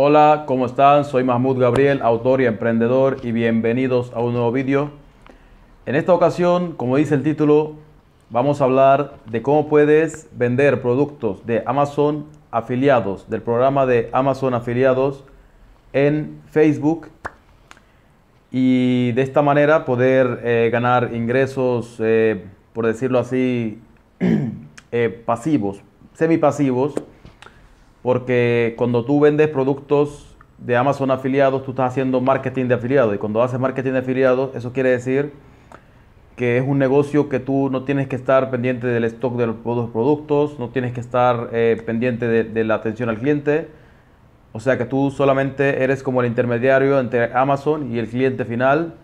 Hola, ¿cómo están? Soy Mahmoud Gabriel, autor y emprendedor y bienvenidos a un nuevo vídeo. En esta ocasión, como dice el título, vamos a hablar de cómo puedes vender productos de Amazon afiliados, del programa de Amazon afiliados en Facebook y de esta manera poder eh, ganar ingresos, eh, por decirlo así, eh, pasivos, semipasivos porque cuando tú vendes productos de Amazon afiliados, tú estás haciendo marketing de afiliados. Y cuando haces marketing de afiliados, eso quiere decir que es un negocio que tú no tienes que estar pendiente del stock de los productos, no tienes que estar eh, pendiente de, la atención al cliente. O sea que tú solamente eres como el intermediario entre Amazon y el cliente final.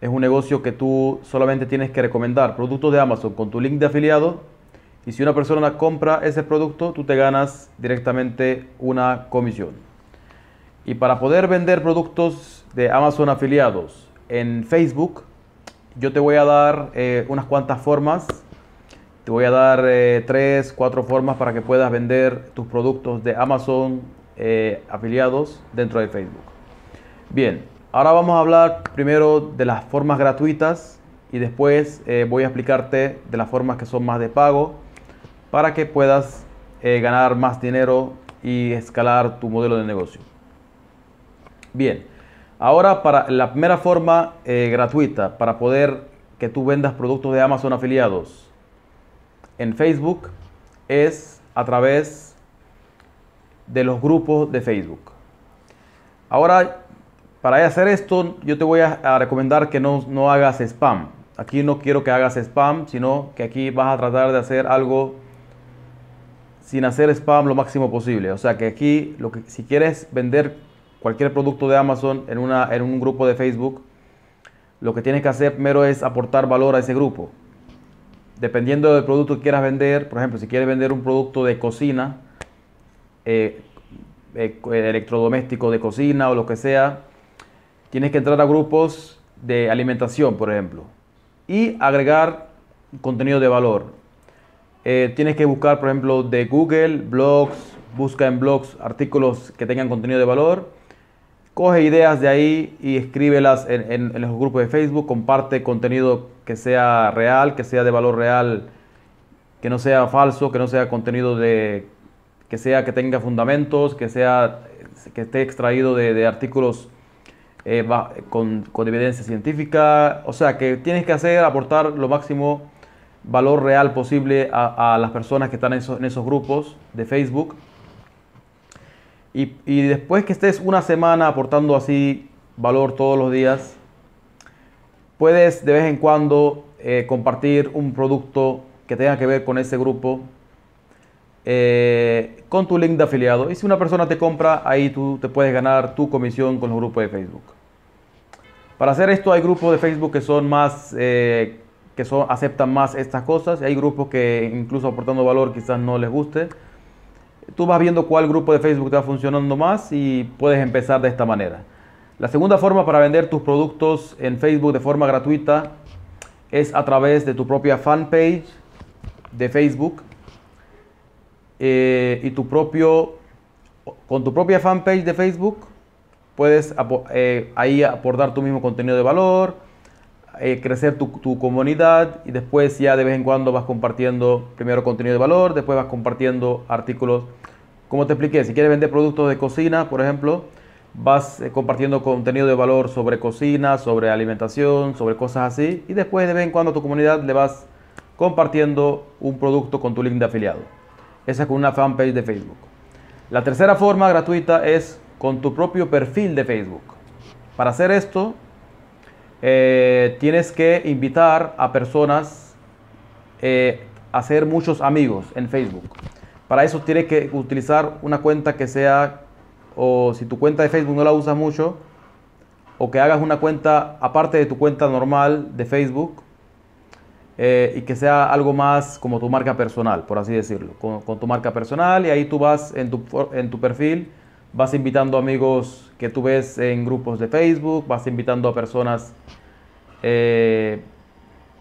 Es un negocio que tú solamente tienes que recomendar productos de Amazon con tu link de afiliado y si una persona compra ese producto, tú te ganas directamente una comisión. Y para poder vender productos de Amazon afiliados en Facebook, yo te voy a dar eh, unas cuantas formas. Te voy a dar eh, tres, cuatro formas para que puedas vender tus productos de Amazon eh, afiliados dentro de Facebook. Bien, ahora vamos a hablar primero de las formas gratuitas y después voy a explicarte de las formas que son más de pago para que puedas eh, ganar más dinero y escalar tu modelo de negocio. Bien, ahora para la primera forma eh, gratuita para poder que tú vendas productos de Amazon afiliados en Facebook es a través de los grupos de Facebook. Ahora, para hacer esto, yo te voy a, recomendar que no, no hagas spam. Aquí no quiero que hagas spam, sino que aquí vas a tratar de hacer algo sin hacer spam lo máximo posible. O sea que aquí, lo que, si quieres vender cualquier producto de Amazon en, un grupo de Facebook, lo que tienes que hacer primero es aportar valor a ese grupo. Dependiendo del producto que quieras vender, por ejemplo, si quieres vender un producto de cocina, eh, eh, electrodoméstico de cocina o lo que sea, tienes que entrar a grupos de alimentación, por ejemplo, y agregar contenido de valor. Eh, tienes que buscar, por ejemplo, de Google, blogs, busca en blogs artículos que tengan contenido de valor. Coge ideas de ahí y escríbelas en, los grupos de Facebook. Comparte contenido que sea real, que sea de valor real, que no sea falso, que no sea contenido de que sea que tenga fundamentos, que sea que esté extraído de, artículos eh, con, con evidencia científica. O sea, que tienes que hacer, aportar lo máximo valor real posible a, las personas que están en esos, grupos de Facebook. Y, después que estés una semana aportando así valor todos los días, puedes de vez en cuando eh, compartir un producto que tenga que ver con ese grupo eh, con tu link de afiliado. Y si una persona te compra, ahí tú te puedes ganar tu comisión con los grupos de Facebook. Para hacer esto hay grupos de Facebook que son más eh, que son, aceptan más estas cosas. Hay grupos que incluso aportando valor quizás no les guste. Tú vas viendo cuál grupo de Facebook te va funcionando más y puedes empezar de esta manera. La segunda forma para vender tus productos en Facebook de forma gratuita es a través de tu propia fanpage de Facebook eh, y tu propio con tu propia fanpage de Facebook puedes eh, ahí aportar tu mismo contenido de valor eh, crecer tu, comunidad y después ya de vez en cuando vas compartiendo primero contenido de valor, después vas compartiendo artículos. Como te expliqué, si quieres vender productos de cocina, por ejemplo, vas eh, compartiendo contenido de valor sobre cocina, sobre alimentación, sobre cosas así y después de vez en cuando a tu comunidad le vas compartiendo un producto con tu link de afiliado. Esa es con una fanpage de Facebook. La tercera forma gratuita es con tu propio perfil de Facebook. Para hacer esto, eh, tienes que invitar a personas eh, a hacer muchos amigos en Facebook. Para eso tienes que utilizar una cuenta que sea, o si tu cuenta de Facebook no la usas mucho, o que hagas una cuenta aparte de tu cuenta normal de Facebook eh, y que sea algo más como tu marca personal, por así decirlo, con, tu marca personal y ahí tú vas en tu, en tu perfil, vas invitando amigos que tú ves en grupos de Facebook, vas invitando a personas, eh,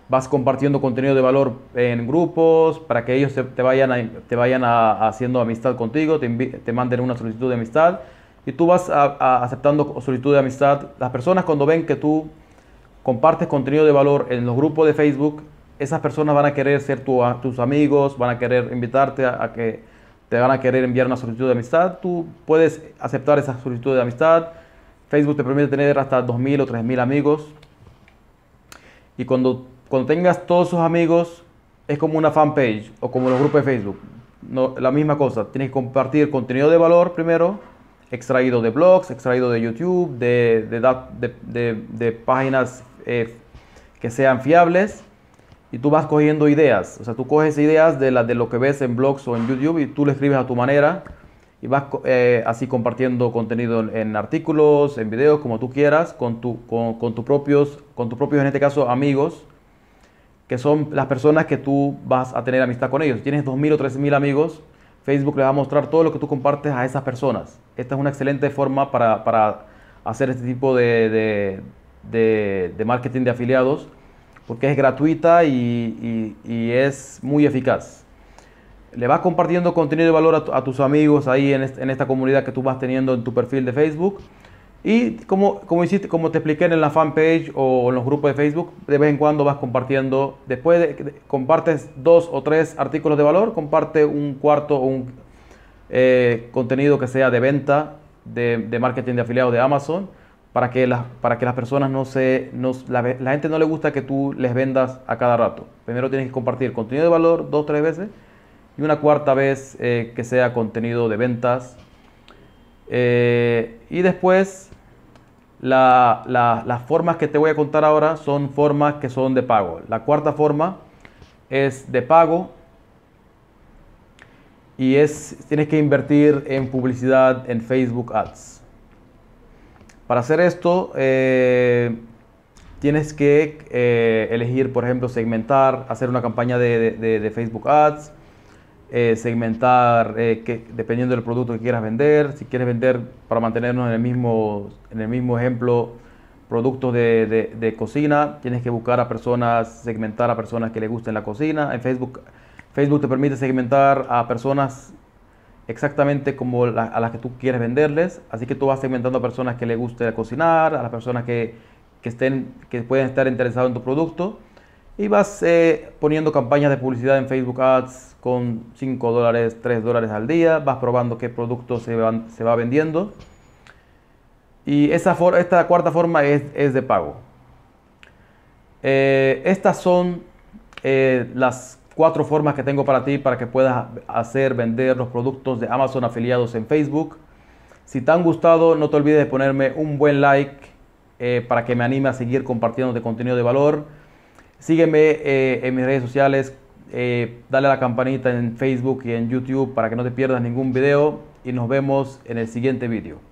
vas compartiendo contenido de valor en grupos para que ellos te vayan, te vayan haciendo amistad contigo, te, te manden una solicitud de amistad y tú vas aceptando solicitud de amistad. Las personas cuando ven que tú compartes contenido de valor en los grupos de Facebook, esas personas van a querer ser tus amigos, van a querer invitarte a, que te van a querer enviar una solicitud de amistad. Tú puedes aceptar esa solicitud de amistad. Facebook te permite tener hasta 2.000 o 3.000 amigos. Y cuando, cuando tengas todos esos amigos, es como una fanpage o como los grupos de Facebook. No, la misma cosa, tienes que compartir contenido de valor primero, extraído de blogs, extraído de YouTube, de, de, páginas eh, que sean fiables y tú vas cogiendo ideas. O sea, tú coges ideas de, la, de lo que ves en blogs o en YouTube y tú lo escribes a tu manera y vas eh, así compartiendo contenido en, artículos, en videos, como tú quieras, con, tu, con, con, tus propios, con tus propios, en este caso, amigos, que son las personas que tú vas a tener amistad con ellos. Si tienes 2.000 o 3.000 amigos, Facebook le va a mostrar todo lo que tú compartes a esas personas. Esta es una excelente forma para, para hacer este tipo de, de, de, marketing de afiliados porque es gratuita y, es muy eficaz. Le vas compartiendo contenido de valor a, tus amigos ahí en, esta comunidad que tú vas teniendo en tu perfil de Facebook. Y como, como, hiciste, como te expliqué en la fanpage o en los grupos de Facebook, de vez en cuando vas compartiendo, después de, compartes dos o tres artículos de valor, comparte un cuarto o un eh, contenido que sea de venta, de, marketing de afiliados de Amazon, para que, las, para que las personas no se... la, gente no le gusta que tú les vendas a cada rato. Primero tienes que compartir contenido de valor dos tres veces y una cuarta vez eh, que sea contenido de ventas. Eh, y después las formas que te voy a contar ahora son formas que son de pago. La cuarta forma es de pago y es tienes que invertir en publicidad en Facebook Ads. Para hacer esto eh, tienes que eh, elegir, por ejemplo, segmentar, hacer una campaña de Facebook Ads eh, segmentar que, dependiendo del producto que quieras vender. Si quieres vender, para mantenernos en el mismo, en el mismo ejemplo, productos de, de, cocina, tienes que buscar a personas, segmentar a personas que les gusten la cocina. En Facebook, Facebook te permite segmentar a personas exactamente como a las que tú quieres venderles. Así que tú vas segmentando a personas que les guste cocinar, a las personas que, que, estén, que pueden estar interesados en tu producto y vas eh, poniendo campañas de publicidad en Facebook Ads con 5 dólares, 3 dólares al día, vas probando qué producto se, se va vendiendo. Y esa esta cuarta forma es, de pago. Eh, estas son eh, las cuatro formas que tengo para ti para que puedas hacer vender los productos de Amazon afiliados en Facebook. Si te han gustado, no te olvides de ponerme un buen like para que me anime a seguir compartiendo de contenido de valor. Sígueme eh, en mis redes sociales, eh, dale a la campanita en Facebook y en YouTube para que no te pierdas ningún video y nos vemos en el siguiente video.